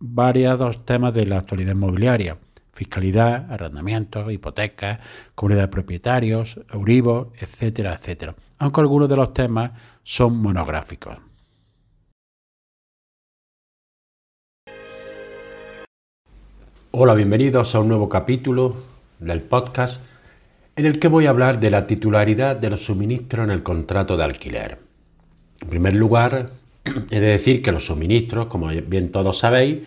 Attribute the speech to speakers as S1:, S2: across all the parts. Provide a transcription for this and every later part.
S1: variados temas de la actualidad inmobiliaria, fiscalidad, arrendamientos, hipotecas, comunidad de propietarios, Euribor, etcétera, etcétera, aunque algunos de los temas son monográficos. Hola, bienvenidos a un nuevo capítulo del podcast en el que voy a hablar de la titularidad de los suministros en el contrato de alquiler. En primer lugar, he de decir que los suministros, como bien todos sabéis,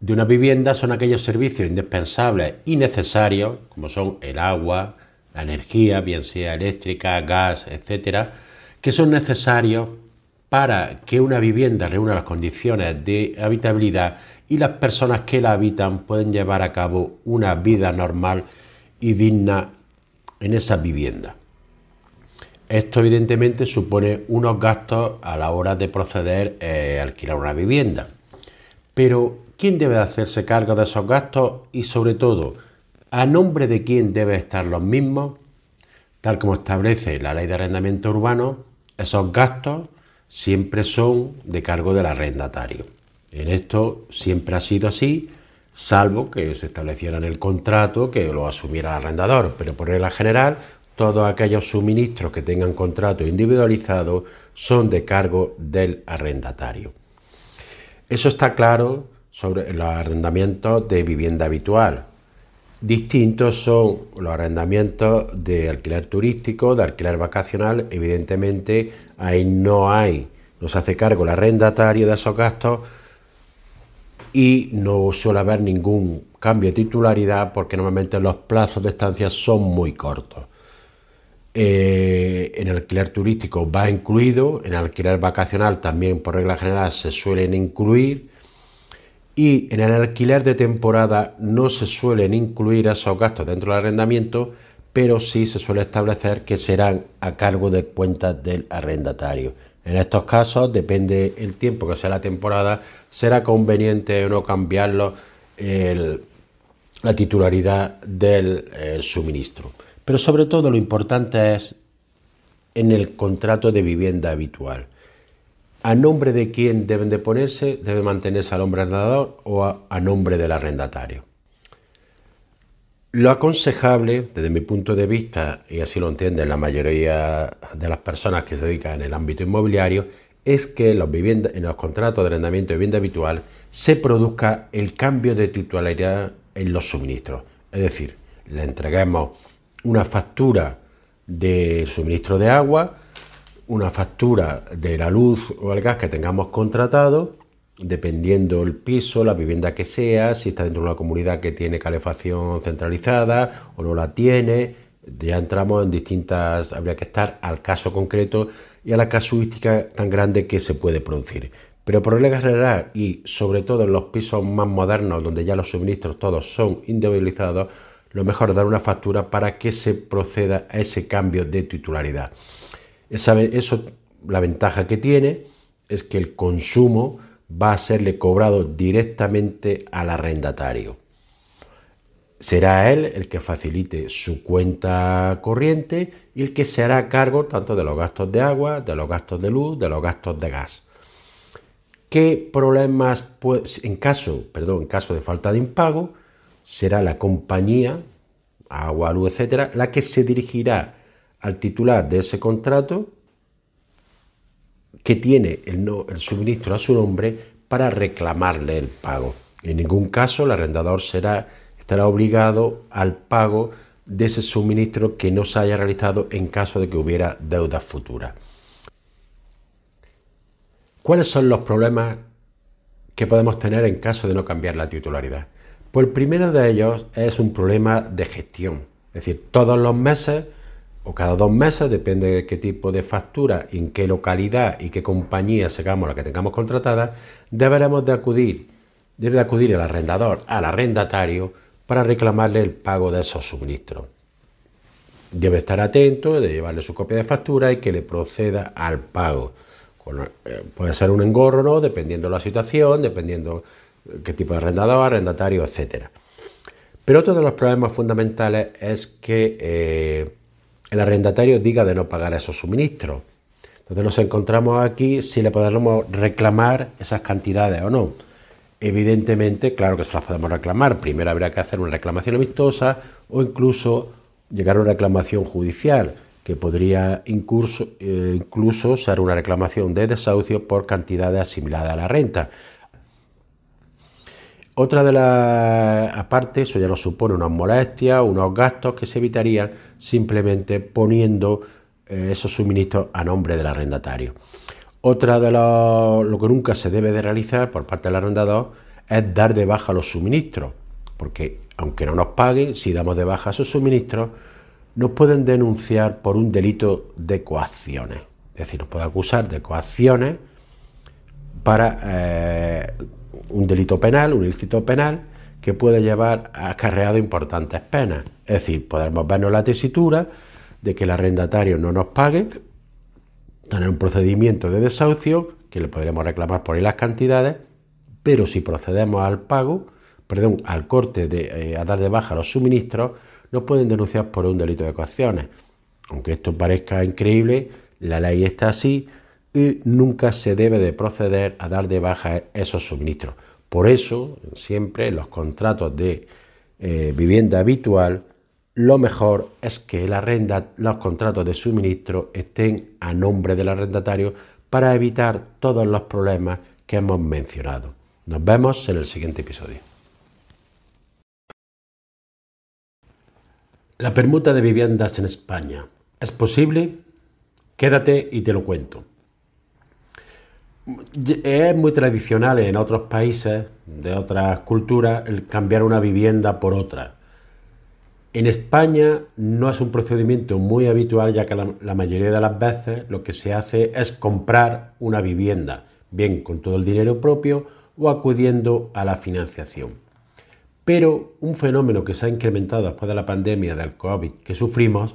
S1: de una vivienda son aquellos servicios indispensables y necesarios, como son el agua, la energía, bien sea eléctrica, gas, etcétera, que son necesarios para que una vivienda reúna las condiciones de habitabilidad y las personas que la habitan pueden llevar a cabo una vida normal y digna en esa vivienda. Esto evidentemente supone unos gastos a la hora de proceder eh, a alquilar una vivienda. Pero, ¿quién debe hacerse cargo de esos gastos y sobre todo, a nombre de quién deben estar los mismos? Tal como establece la ley de arrendamiento urbano, esos gastos siempre son de cargo del arrendatario. En esto siempre ha sido así, salvo que se estableciera en el contrato que lo asumiera el arrendador, pero por regla general todos aquellos suministros que tengan contrato individualizado son de cargo del arrendatario. Eso está claro sobre los arrendamientos de vivienda habitual. Distintos son los arrendamientos de alquiler turístico, de alquiler vacacional. Evidentemente, ahí no hay, no se hace cargo el arrendatario de esos gastos y no suele haber ningún cambio de titularidad porque normalmente los plazos de estancia son muy cortos. Eh, en alquiler turístico va incluido, en alquiler vacacional también por regla general se suelen incluir y en el alquiler de temporada no se suelen incluir esos gastos dentro del arrendamiento, pero sí se suele establecer que serán a cargo de cuentas del arrendatario. En estos casos, depende el tiempo que sea la temporada, será conveniente o no cambiarlo la titularidad del eh, suministro. Pero sobre todo lo importante es en el contrato de vivienda habitual. ¿A nombre de quién deben de ponerse? ¿Debe mantenerse al hombre arrendador o a, nombre del arrendatario? Lo aconsejable, desde mi punto de vista, y así lo entienden la mayoría de las personas que se dedican en el ámbito inmobiliario, es que en los, contratos de arrendamiento de vivienda habitual se produzca el cambio de titularidad en los suministros. Es decir, le entreguemos una factura de suministro de agua, una factura de la luz o el gas que tengamos contratado, dependiendo el piso, la vivienda que sea, si está dentro de una comunidad que tiene calefacción centralizada o no la tiene, ya entramos en distintas, habría que estar al caso concreto y a la casuística tan grande que se puede producir. Pero por regla general y sobre todo en los pisos más modernos donde ya los suministros todos son individualizados, lo mejor es dar una factura para que se proceda a ese cambio de titularidad. eso, la ventaja que tiene es que el consumo va a serle cobrado directamente al arrendatario. Será él el que facilite su cuenta corriente y el que se hará cargo tanto de los gastos de agua, de los gastos de luz, de los gastos de gas. ¿Qué problemas en caso, perdón, en caso de falta de impago? Será la compañía, agua, luz, etcétera, la que se dirigirá al titular de ese contrato que tiene el, suministro a su nombre para reclamarle el pago. En ningún caso el arrendador será, estará obligado al pago de ese suministro que no se haya realizado en caso de que hubiera deudas futuras. ¿Cuáles son los problemas que podemos tener en caso de no cambiar la titularidad? Pues el primero de ellos es un problema de gestión. Es decir, todos los meses o cada dos meses, depende de qué tipo de factura, en qué localidad y qué compañía segamos la que tengamos contratada, deberemos de acudir debe acudir al arrendador, al arrendatario, para reclamarle el pago de esos suministros. Debe estar atento, de llevarle su copia de factura y que le proceda al pago. Eh, puede ser un engorro, ¿no? Dependiendo de la situación, dependiendo qué tipo de arrendador, arrendatario, etc. Pero otro de los problemas fundamentales es que eh, el arrendatario diga de no pagar esos suministros. Entonces nos encontramos aquí si le podemos reclamar esas cantidades o no. Evidentemente, claro que se las podemos reclamar. Primero habría que hacer una reclamación amistosa o incluso llegar a una reclamación judicial, que podría eh, incluso ser una reclamación de desahucio por cantidades asimiladas a la renta. Otra de las aparte, eso ya nos supone unas molestias, unos gastos que se evitarían simplemente poniendo eh, esos suministros a nombre del arrendatario. Otra de lo que nunca se debe de realizar por parte del arrendador es dar de baja los suministros, porque aunque no nos paguen, si damos de baja esos suministros, nos pueden denunciar por un delito de coacciones. Es decir, nos puede acusar de coacciones para eh, un delito penal, un ilícito penal, que puede llevar acarreado importantes penas. Es decir, podemos vernos la tesitura de que el arrendatario no nos pague, tener un procedimiento de desahucio, que le podremos reclamar por ahí las cantidades, pero si procedemos al pago, perdón, al corte de, eh, a dar de baja los suministros, nos pueden denunciar por un delito de coacciones. Aunque esto parezca increíble, la ley está así, y nunca se debe de proceder a dar de baja esos suministros. Por eso, siempre en los contratos de eh, vivienda habitual, lo mejor es que los contratos de suministro estén a nombre del arrendatario para evitar todos los problemas que hemos mencionado. Nos vemos en el siguiente episodio. La permuta de viviendas en España. ¿Es posible? Quédate y te lo cuento. Es muy tradicional en otros países, de otras culturas, el cambiar una vivienda por otra. En España no es un procedimiento muy habitual, ya que la, mayoría de las veces lo que se hace es comprar una vivienda, bien con todo el dinero propio o acudiendo a la financiación. Pero un fenómeno que se ha incrementado después de la pandemia del COVID que sufrimos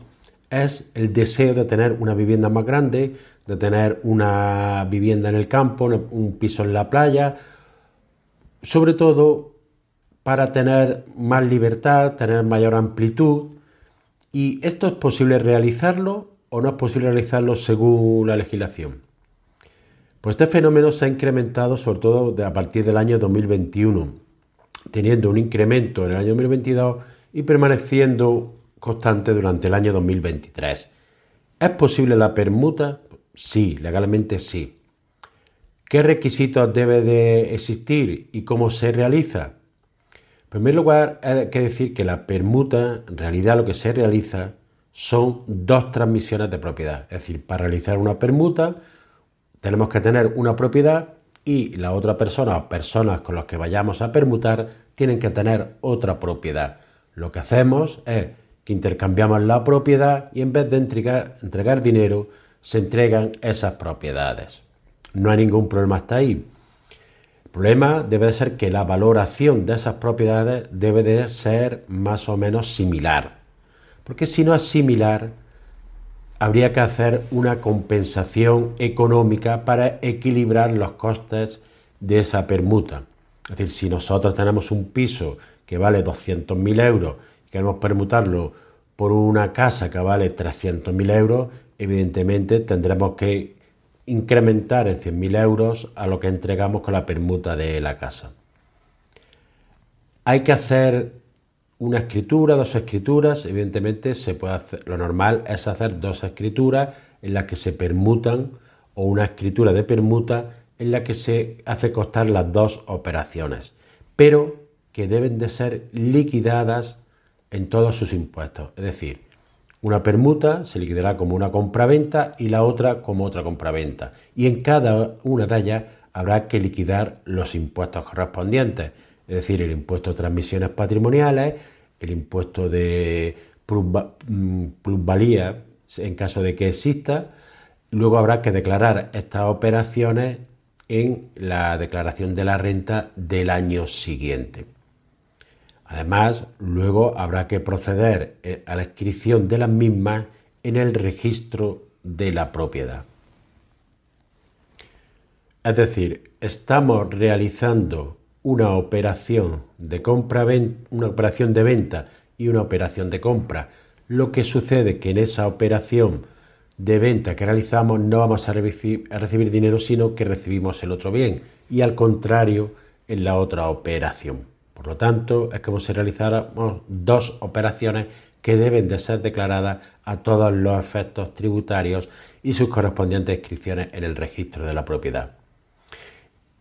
S1: es el deseo de tener una vivienda más grande, de tener una vivienda en el campo, un piso en la playa, sobre todo para tener más libertad, tener mayor amplitud. ¿Y esto es posible realizarlo o no es posible realizarlo según la legislación? Pues este fenómeno se ha incrementado sobre todo a partir del año 2021, teniendo un incremento en el año 2022 y permaneciendo constante durante el año 2023. ¿Es posible la permuta? Sí, legalmente sí. ¿Qué requisitos debe de existir y cómo se realiza? En primer lugar, hay que decir que la permuta, en realidad lo que se realiza son dos transmisiones de propiedad. Es decir, para realizar una permuta tenemos que tener una propiedad y la otra persona o personas con las que vayamos a permutar tienen que tener otra propiedad. Lo que hacemos es intercambiamos la propiedad y en vez de entregar, dinero, se entregan esas propiedades. No hay ningún problema hasta ahí. El problema debe de ser que la valoración de esas propiedades debe de ser más o menos similar. Porque si no es similar, habría que hacer una compensación económica para equilibrar los costes de esa permuta. Es decir, si nosotros tenemos un piso que vale 200.000 euros queremos permutarlo por una casa que vale 300.000 euros, evidentemente tendremos que incrementar en 100.000 euros a lo que entregamos con la permuta de la casa. Hay que hacer una escritura, dos escrituras, evidentemente se puede hacer, lo normal es hacer dos escrituras en las que se permutan o una escritura de permuta en la que se hace costar las dos operaciones, pero que deben de ser liquidadas en todos sus impuestos. Es decir, una permuta se liquidará como una compraventa y la otra como otra compraventa. Y en cada una de ellas habrá que liquidar los impuestos correspondientes, es decir, el impuesto de transmisiones patrimoniales, el impuesto de mm, plusvalía en caso de que exista. Luego habrá que declarar estas operaciones en la declaración de la renta del año siguiente. Además, luego habrá que proceder eh, a la inscripción de las mismas en el registro de la propiedad. Es decir, estamos realizando una operación de compra, una operación de venta y una operación de compra. Lo que sucede que en esa operación de venta que realizamos no vamos a recibir, dinero, sino que recibimos el otro bien. Y al contrario en la otra operación. Por lo tanto, es como si realizáramos dos operaciones que deben de ser declaradas a todos los efectos tributarios y sus correspondientes inscripciones en el registro de la propiedad.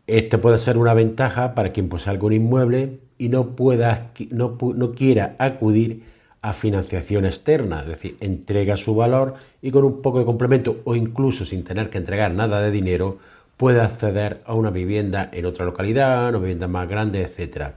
S1: Este puede ser una ventaja para quien posee algún inmueble y no, pueda, no, no quiera acudir a financiación externa, es decir, entrega su valor y con un poco de complemento o incluso sin tener que entregar nada de dinero puede acceder a una vivienda en otra localidad, una vivienda más grande, etc.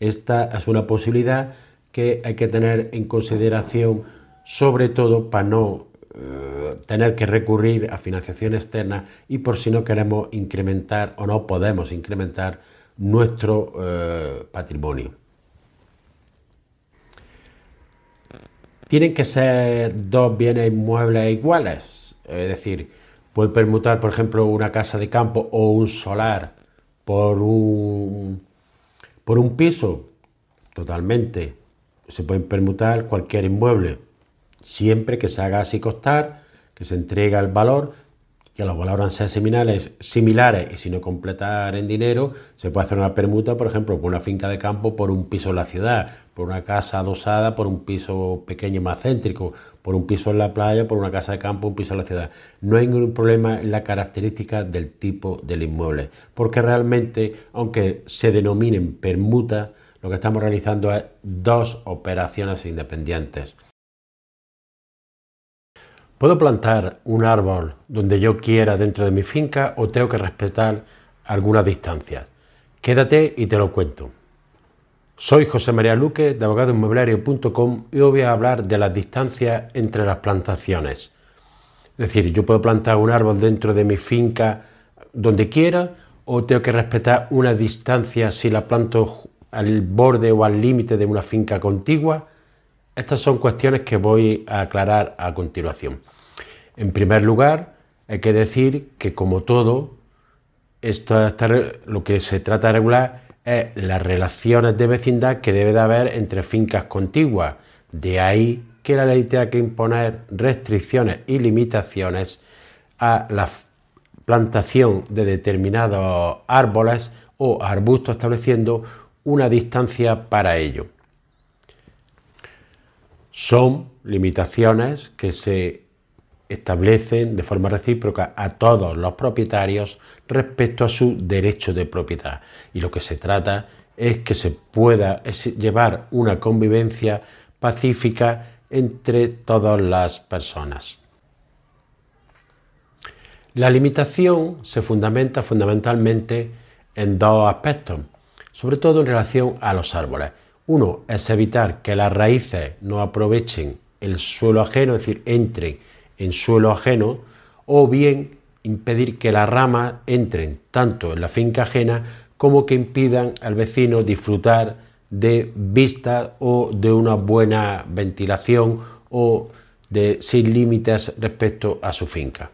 S1: Esta es una posibilidad que hay que tener en consideración sobre todo para no eh, tener que recurrir a financiación externa y por si no queremos incrementar o no podemos incrementar nuestro eh, patrimonio. Tienen que ser dos bienes inmuebles iguales, es decir, puede permutar, por ejemplo, una casa de campo o un solar por un, por un piso, totalmente. Se pueden permutar cualquier inmueble siempre que se haga así costar, que se entrega el valor, que los valores sean similares, similares y si no completar en dinero, se puede hacer una permuta, por ejemplo, por una finca de campo por un piso en la ciudad, por una casa adosada por un piso pequeño más céntrico, por un piso en la playa, por una casa de campo, un piso en la ciudad. No hay ningún problema en la característica del tipo del inmueble, porque realmente, aunque se denominen permuta, lo que estamos realizando es dos operaciones independientes. ¿Puedo plantar un árbol donde yo quiera dentro de mi finca o tengo que respetar algunas distancias? Quédate y te lo cuento. Soy José María Luque de abogadoinmobiliario.com y hoy voy a hablar de las distancias entre las plantaciones. Es decir, yo puedo plantar un árbol dentro de mi finca donde quiera o tengo que respetar una distancia si la planto al borde o al límite de una finca contigua. Estas son cuestiones que voy a aclarar a continuación. En primer lugar, hay que decir que como todo, esto, lo que se trata de regular es las relaciones de vecindad que debe de haber entre fincas contiguas. De ahí que la ley tenga que imponer restricciones y limitaciones a la plantación de determinados árboles o arbustos estableciendo una distancia para ello. Son limitaciones que se establecen de forma recíproca a todos los propietarios respecto a su derecho de propiedad. Y lo que se trata es que se pueda llevar una convivencia pacífica entre todas las personas. La limitación se fundamenta fundamentalmente en dos aspectos, sobre todo en relación a los árboles. Uno es evitar que las raíces no aprovechen el suelo ajeno, es decir, entren en suelo ajeno, o bien impedir que las ramas entren tanto en la finca ajena como que impidan al vecino disfrutar de vista o de una buena ventilación o de sin límites respecto a su finca.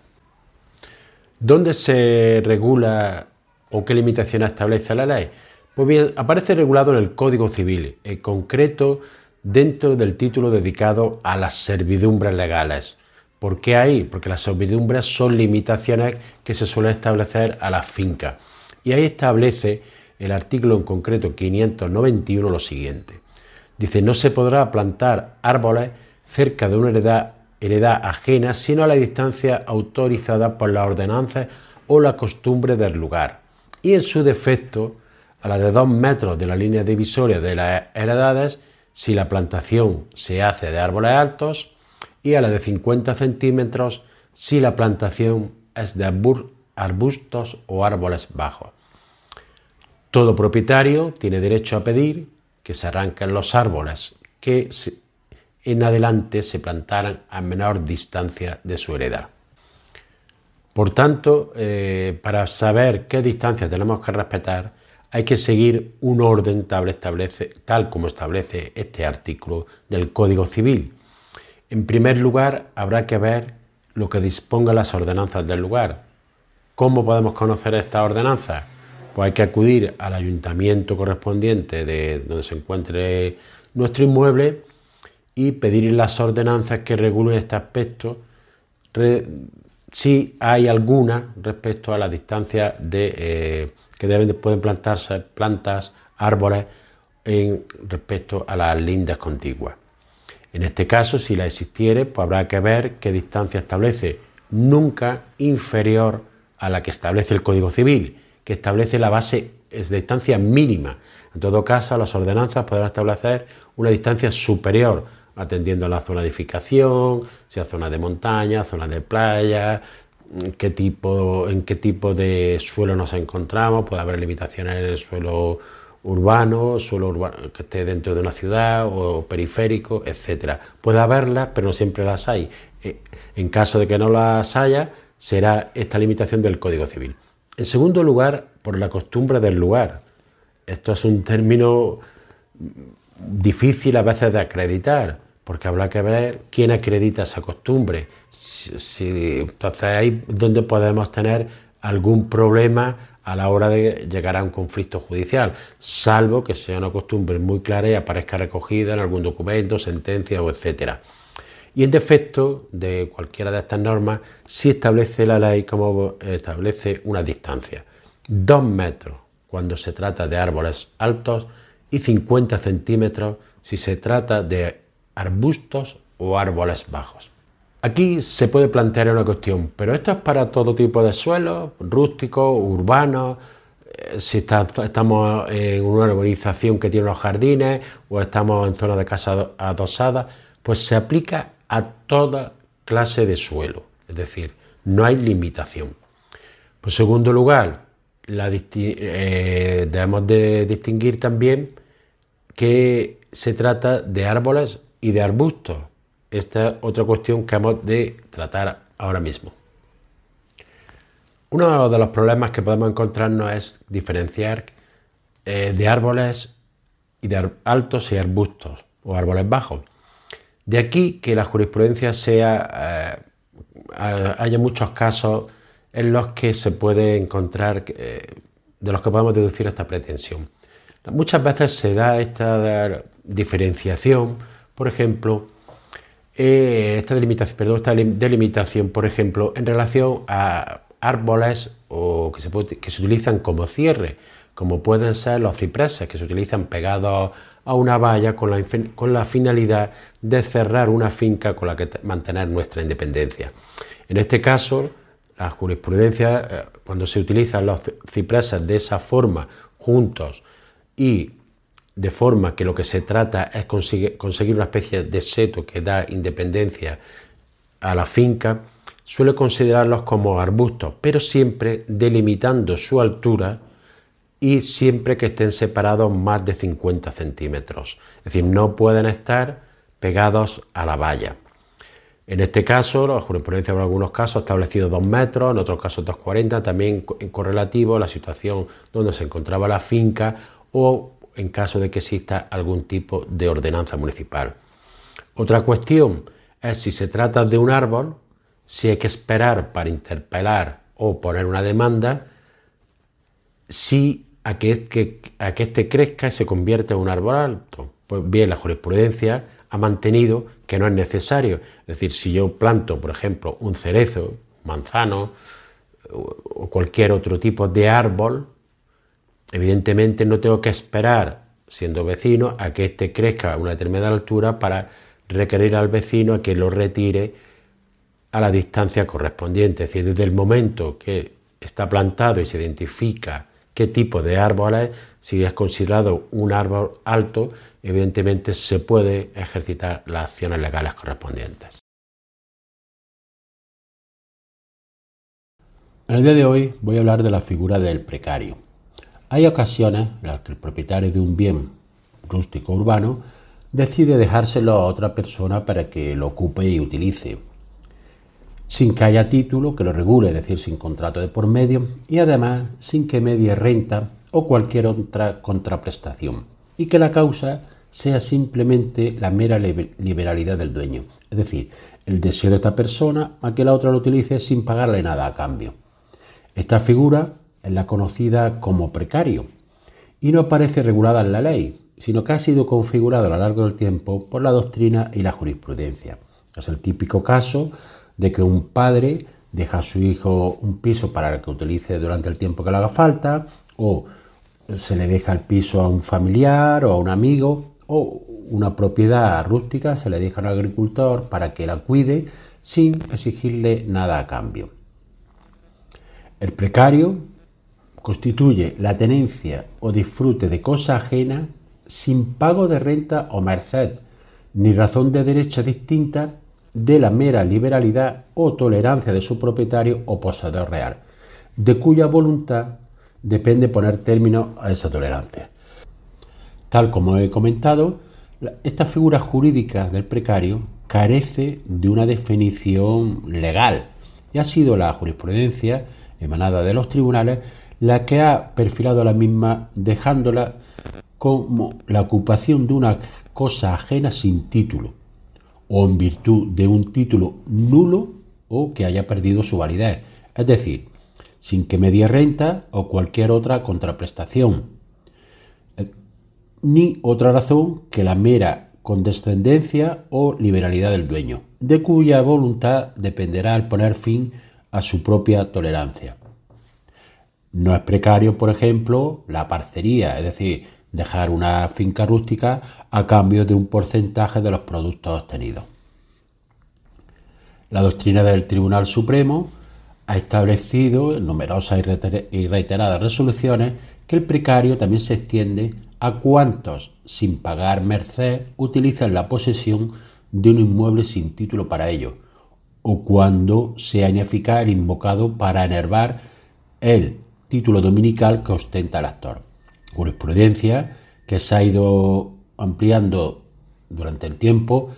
S1: ¿Dónde se regula o qué limitaciones establece la ley? Pues bien, aparece regulado en el Código Civil, en concreto dentro del título dedicado a las servidumbres legales. ¿Por qué ahí? Porque las servidumbres son limitaciones que se suelen establecer a las fincas. Y ahí establece el artículo en concreto 591 lo siguiente. Dice, no se podrá plantar árboles cerca de una heredad, heredad ajena, sino a la distancia autorizada por las ordenanzas o la costumbre del lugar. Y en su defecto, a la de dos metros de la línea divisoria de las heredades, si la plantación se hace de árboles altos, y a la de 50 centímetros si la plantación es de arbustos o árboles bajos. Todo propietario tiene derecho a pedir que se arranquen los árboles que en adelante se plantaran a menor distancia de su heredad. Por tanto, eh, para saber qué distancia tenemos que respetar, hay que seguir un orden tal, como establece este artículo del Código Civil. En primer lugar, habrá que ver lo que disponga las ordenanzas del lugar. ¿Cómo podemos conocer estas ordenanzas? Pues hay que acudir al ayuntamiento correspondiente de donde se encuentre nuestro inmueble y pedir las ordenanzas que regulen este aspecto si hay alguna respecto a la distancia de, eh, que deben, pueden plantarse plantas, árboles en respecto a las lindas contiguas. En este caso, si la existiere, pues habrá que ver qué distancia establece, nunca inferior a la que establece el Código Civil, que establece la base de distancia mínima. En todo caso, las ordenanzas podrán establecer una distancia superior atendiendo a la zona de edificación, sea zona de montaña, zona de playa, qué tipo, en qué tipo de suelo nos encontramos, puede haber limitaciones en el suelo urbano, suelo urbano que esté dentro de una ciudad o periférico, etcétera. Puede haberlas, pero no siempre las hay. Eh, en caso de que no las haya, será esta limitación del Código Civil. En segundo lugar, por la costumbre del lugar. Esto es un término difícil a veces de acreditar porque habrá que ver quién acredita esa costumbre. Entonces ahí es donde podemos tener algún problema a la hora de llegar a un conflicto judicial, salvo que sea una costumbre muy clara y aparezca recogida en algún documento, sentencia o etcétera. Y en defecto de cualquiera de estas normas, sí establece la ley como establece una distancia. Dos metros cuando se trata de árboles altos y 50 centímetros si se trata de arbustos o árboles bajos. Aquí se puede plantear una cuestión, pero esto es para todo tipo de suelos, rústicos, urbanos, eh, si estamos en una urbanización que tiene unos jardines o estamos en zonas de casas adosadas, pues se aplica a toda clase de suelo, es decir, no hay limitación. Por segundo lugar, eh, debemos de distinguir también que se trata de árboles y de arbustos. Esta es otra cuestión que hemos de tratar ahora mismo. Uno de los problemas que podemos encontrarnos es diferenciar eh, de árboles y de altos y arbustos o árboles bajos. De aquí que la jurisprudencia sea, eh, haya muchos casos en los que se puede encontrar, eh, de los que podemos deducir esta pretensión. Muchas veces se da esta diferenciación por ejemplo, eh, esta, delimitación, perdón, esta delimitación, por ejemplo, en relación a árboles o que, se que se utilizan como cierre, como pueden ser los cipreses, que se utilizan pegados a una valla con la, con la finalidad de cerrar una finca con la que mantener nuestra independencia. En este caso, la jurisprudencia, eh, cuando se utilizan los cipreses de esa forma juntos y de forma que lo que se trata es conseguir una especie de seto que da independencia a la finca, suele considerarlos como arbustos, pero siempre delimitando su altura y siempre que estén separados más de 50 centímetros. Es decir, no pueden estar pegados a la valla. En este caso, la jurisprudencia en algunos casos ha establecido 2 metros, en otros casos 2,40, también correlativo a la situación donde se encontraba la finca o en caso de que exista algún tipo de ordenanza municipal. Otra cuestión es si se trata de un árbol, si hay que esperar para interpelar o poner una demanda, si a que, a que este crezca y se convierte en un árbol alto. Pues bien, la jurisprudencia ha mantenido que no es necesario. Es decir, si yo planto, por ejemplo, un cerezo, manzano o cualquier otro tipo de árbol, Evidentemente no tengo que esperar, siendo vecino, a que éste crezca a una determinada altura para requerir al vecino a que lo retire a la distancia correspondiente. Es decir, desde el momento que está plantado y se identifica qué tipo de árbol es, si es considerado un árbol alto, evidentemente se puede ejercitar las acciones legales correspondientes. En el día de hoy voy a hablar de la figura del precario. Hay ocasiones en las que el propietario de un bien rústico urbano decide dejárselo a otra persona para que lo ocupe y utilice. sin que haya título que lo regule, es decir, sin contrato de por medio, y además sin que medie renta o cualquier otra contraprestación, y que la causa sea simplemente la mera liberalidad del dueño, es decir, el deseo de esta persona a que la otra lo utilice sin pagarle nada a cambio. Esta figura la conocida como precario y no aparece regulada en la ley, sino que ha sido configurada a lo largo del tiempo por la doctrina y la jurisprudencia. Es el típico caso de que un padre deja a su hijo un piso para que utilice durante el tiempo que le haga falta, o se le deja el piso a un familiar o a un amigo, o una propiedad rústica se le deja a un agricultor para que la cuide sin exigirle nada a cambio. El precario constituye la tenencia o disfrute de cosa ajena sin pago de renta o merced, ni razón de derecho distinta de la mera liberalidad o tolerancia de su propietario o poseedor real, de cuya voluntad depende poner término a esa tolerancia. Tal como he comentado, esta figura jurídica del precario carece de una definición legal y ha sido la jurisprudencia emanada de los tribunales la que ha perfilado la misma dejándola como la ocupación de una cosa ajena sin título o en virtud de un título nulo o que haya perdido su validez, es decir, sin que medie renta o cualquier otra contraprestación, eh, ni otra razón que la mera condescendencia o liberalidad del dueño, de cuya voluntad dependerá el poner fin a su propia tolerancia. No es precario, por ejemplo, la parcería, es decir, dejar una finca rústica a cambio de un porcentaje de los productos obtenidos. La doctrina del Tribunal Supremo ha establecido en numerosas y reiteradas resoluciones que el precario también se extiende a cuantos, sin pagar merced, utilizan la posesión de un inmueble sin título para ello, o cuando sea ineficaz el invocado para enervar el título dominical que ostenta el actor. Jurisprudencia que se ha ido ampliando durante el tiempo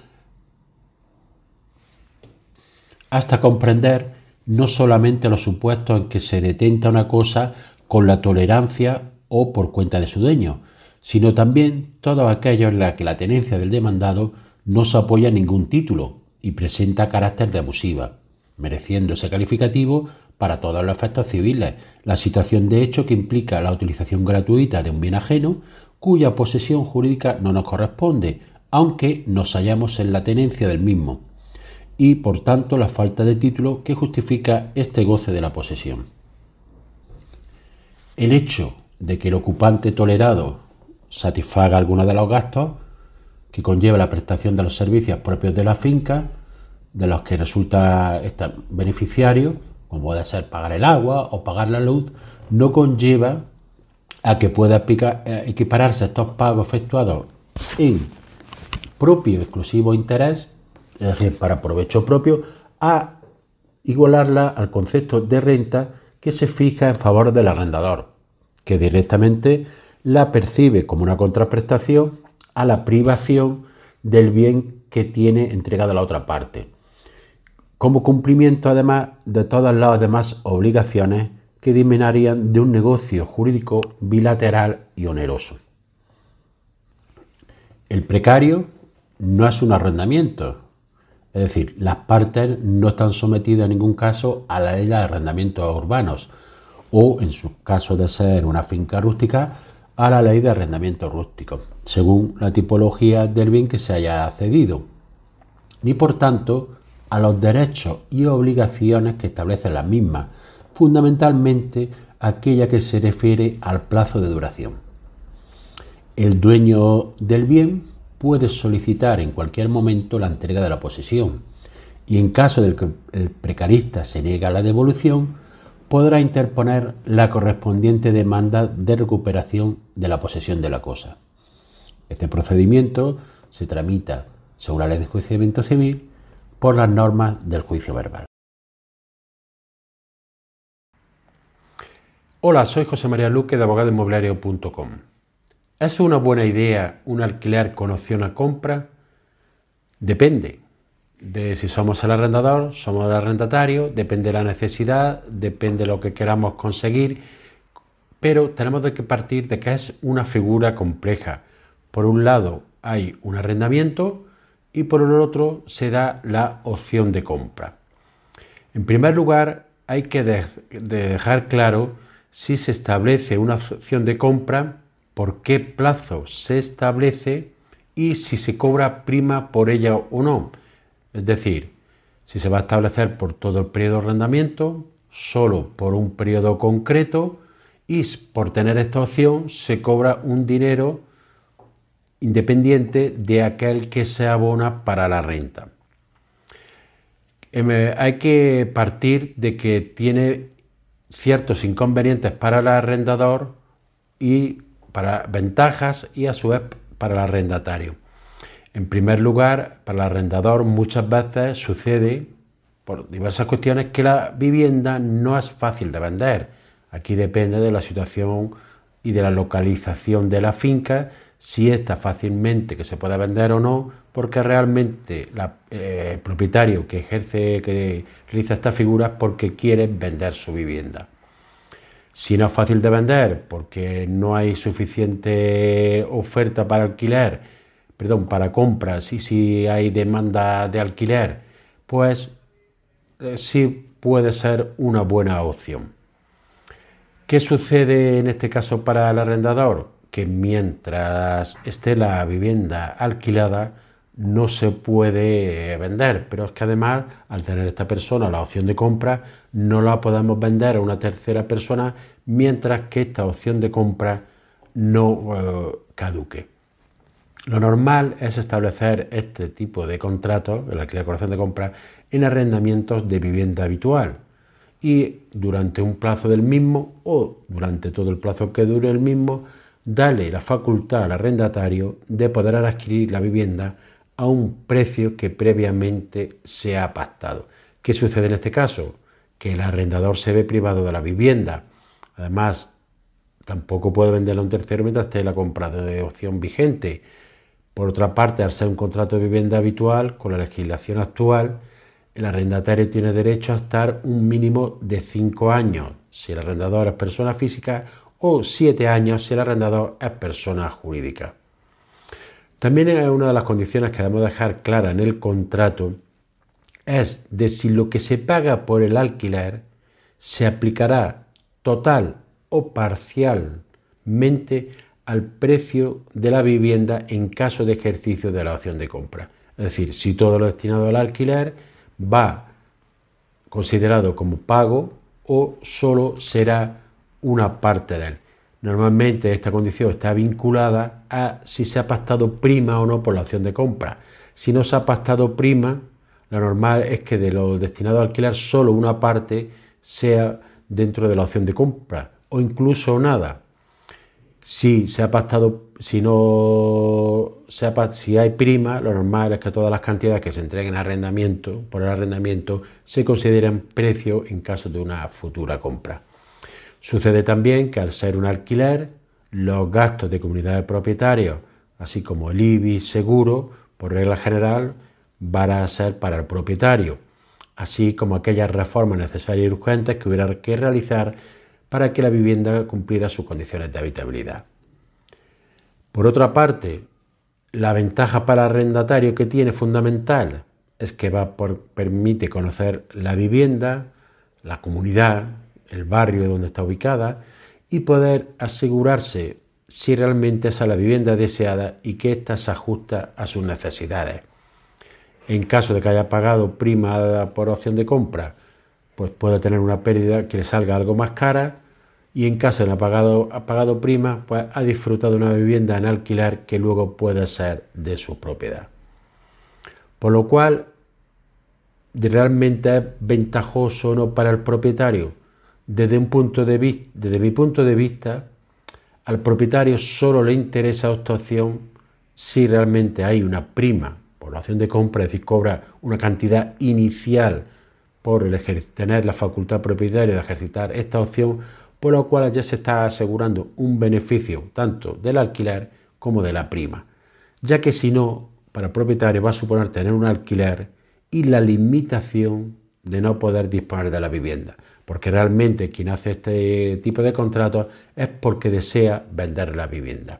S1: hasta comprender no solamente los supuestos en que se detenta una cosa con la tolerancia o por cuenta de su dueño, sino también todos aquellos en los que la tenencia del demandado no se apoya en ningún título y presenta carácter de abusiva, mereciendo ese calificativo para todos los efectos civiles, la situación de hecho que implica la utilización gratuita de un bien ajeno cuya posesión jurídica no nos corresponde, aunque nos hallamos en la tenencia del mismo, y por tanto la falta de título que justifica este goce de la posesión. El hecho de que el ocupante tolerado satisfaga alguno de los gastos que conlleva la prestación de los servicios propios de la finca, de los que resulta beneficiario, como puede ser pagar el agua o pagar la luz, no conlleva a que pueda eh, equipararse estos pagos efectuados en propio exclusivo interés, es decir, para provecho propio, a igualarla al concepto de renta que se fija en favor del arrendador, que directamente la percibe como una contraprestación a la privación del bien que tiene entregado a la otra parte como cumplimiento además de todas las demás obligaciones que disminarían de un negocio jurídico bilateral y oneroso. El precario no es un arrendamiento, es decir, las partes no están sometidas en ningún caso a la ley de arrendamientos urbanos o, en su caso de ser una finca rústica, a la ley de arrendamiento rústico, según la tipología del bien que se haya cedido, ni por tanto a los derechos y obligaciones que establece la misma, fundamentalmente aquella que se refiere al plazo de duración. El dueño del bien puede solicitar en cualquier momento la entrega de la posesión y en caso de que el precarista se niegue a la devolución, podrá interponer la correspondiente demanda de recuperación de la posesión de la cosa. Este procedimiento se tramita según la ley de juiciamiento civil por las normas del juicio verbal. Hola, soy José María Luque de abogadoinmobiliario.com. ¿Es una buena idea un alquiler con opción a compra? Depende. de si somos el arrendador, somos el arrendatario, depende de la necesidad, depende de lo que queramos conseguir, pero tenemos que partir de que es una figura compleja. Por un lado hay un arrendamiento y por el otro se da la opción de compra. En primer lugar, hay que dejar claro si se establece una opción de compra, por qué plazo se establece y si se cobra prima por ella o no. Es decir, si se va a establecer por todo el periodo de arrendamiento, solo por un periodo concreto y por tener esta opción se cobra un dinero independiente de aquel que se abona para la renta. Em, hay que partir de que tiene ciertos inconvenientes para el arrendador y para ventajas y a su vez para el arrendatario. En primer lugar, para el arrendador muchas veces sucede por diversas cuestiones que la vivienda no es fácil de vender. Aquí depende de la situación y de la localización de la finca, si está fácilmente que se pueda vender o no, porque realmente eh, el propietario que ejerce, que realiza esta figura es porque quiere vender su vivienda. Si no es fácil de vender, porque no hay suficiente oferta para alquiler, perdón, para compras y si hay demanda de alquiler, pues eh, sí puede ser una buena opción. ¿Qué sucede en este caso para el arrendador? Que mientras esté la vivienda alquilada no se puede vender, pero es que además al tener esta persona la opción de compra no la podemos vender a una tercera persona mientras que esta opción de compra no eh, caduque. Lo normal es establecer este tipo de contratos, el alquiler opción de compra, en arrendamientos de vivienda habitual, y durante un plazo del mismo o durante todo el plazo que dure el mismo, dale la facultad al arrendatario de poder adquirir la vivienda a un precio que previamente se ha pactado. ¿Qué sucede en este caso? Que el arrendador se ve privado de la vivienda. Además, tampoco puede venderla a un tercero mientras esté la compra de opción vigente. Por otra parte, al ser un contrato de vivienda habitual, con la legislación actual, el arrendatario tiene derecho a estar un mínimo de cinco años si el arrendador es persona física o siete años si el arrendador es persona jurídica. También es una de las condiciones que debemos dejar clara en el contrato es de si lo que se paga por el alquiler se aplicará total o parcialmente al precio de la vivienda en caso de ejercicio de la opción de compra. Es decir, si todo lo destinado al alquiler va considerado como pago o solo será una parte de él. Normalmente esta condición está vinculada a si se ha pactado prima o no por la opción de compra. Si no se ha pactado prima, lo normal es que de lo destinado a alquilar solo una parte sea dentro de la opción de compra o incluso nada. Si se ha pactado, si no se si hay prima, lo normal es que todas las cantidades que se entreguen a arrendamiento por el arrendamiento se consideren precio en caso de una futura compra. Sucede también que al ser un alquiler, los gastos de comunidad de propietarios, así como el IBI seguro, por regla general, van a ser para el propietario, así como aquellas reformas necesarias y urgentes que hubiera que realizar para que la vivienda cumpliera sus condiciones de habitabilidad. Por otra parte, la ventaja para el arrendatario que tiene fundamental es que va por, permite conocer la vivienda, la comunidad, el barrio donde está ubicada y poder asegurarse si realmente es la vivienda deseada y que ésta se ajusta a sus necesidades. En caso de que haya pagado prima por opción de compra, pues puede tener una pérdida que le salga algo más cara y en caso de no ha pagado, prima, pues ha disfrutado de una vivienda en alquiler que luego puede ser de su propiedad. Por lo cual, ¿realmente es ventajoso o no para el propietario? Desde, un punto de desde mi punto de vista, al propietario solo le interesa esta opción si realmente hay una prima por la opción de compra, es decir, cobra una cantidad inicial por tener la facultad propietaria de ejercitar esta opción, por lo cual ya se está asegurando un beneficio tanto del alquiler como de la prima, ya que si no, para el propietario va a suponer tener un alquiler y la limitación de no poder disponer de la vivienda. Porque realmente quien hace este tipo de contratos es porque desea vender la vivienda.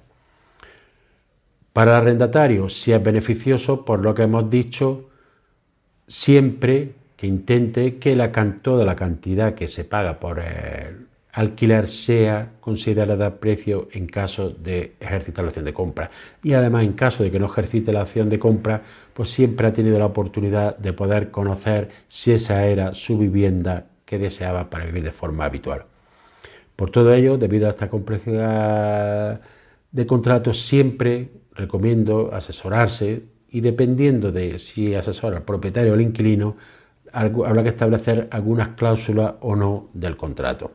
S1: Para el arrendatario, si es beneficioso, por lo que hemos dicho, siempre que intente que la, toda la cantidad que se paga por el alquiler sea considerada precio en caso de ejercitar la acción de compra. Y además, en caso de que no ejercite la acción de compra, pues siempre ha tenido la oportunidad de poder conocer si esa era su vivienda que deseaba para vivir de forma habitual. Por todo ello, debido a esta complejidad de contratos, siempre recomiendo asesorarse y dependiendo de si asesora al propietario o el inquilino, habrá que establecer algunas cláusulas o no del contrato.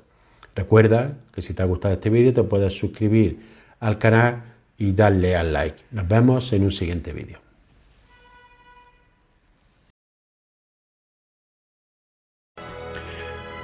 S1: Recuerda que si te ha gustado este vídeo te puedes suscribir al canal y darle al like. Nos vemos en un siguiente vídeo.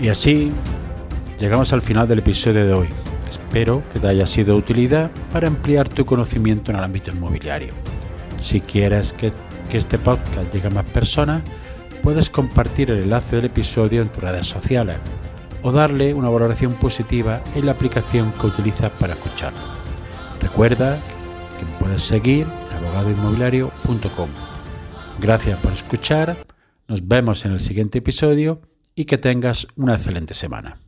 S2: Y así llegamos al final del episodio de hoy. Espero que te haya sido de utilidad para ampliar tu conocimiento en el ámbito inmobiliario. Si quieres que, este podcast llegue a más personas, puedes compartir el enlace del episodio en tus redes sociales o darle una valoración positiva en la aplicación que utilizas para escucharlo. Recuerda que me puedes seguir en abogadoinmobiliario.com. Gracias por escuchar, nos vemos en el siguiente episodio y que tengas una excelente semana.